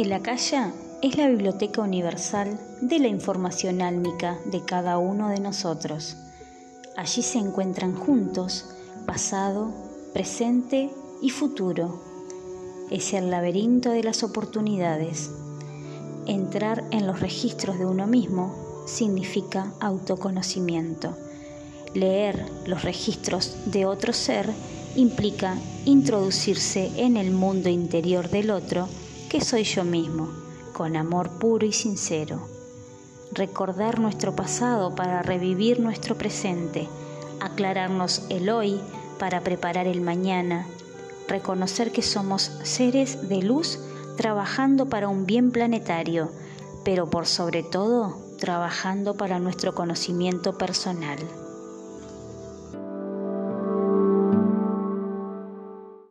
El Akasha es la biblioteca universal de la información álmica de cada uno de nosotros. Allí se encuentran juntos pasado, presente y futuro. Es el laberinto de las oportunidades. Entrar en los registros de uno mismo significa autoconocimiento. Leer los registros de otro ser implica introducirse en el mundo interior del otro, que soy yo mismo, con amor puro y sincero. Recordar nuestro pasado para revivir nuestro presente, aclararnos el hoy para preparar el mañana, reconocer que somos seres de luz trabajando para un bien planetario, pero por sobre todo trabajando para nuestro conocimiento personal.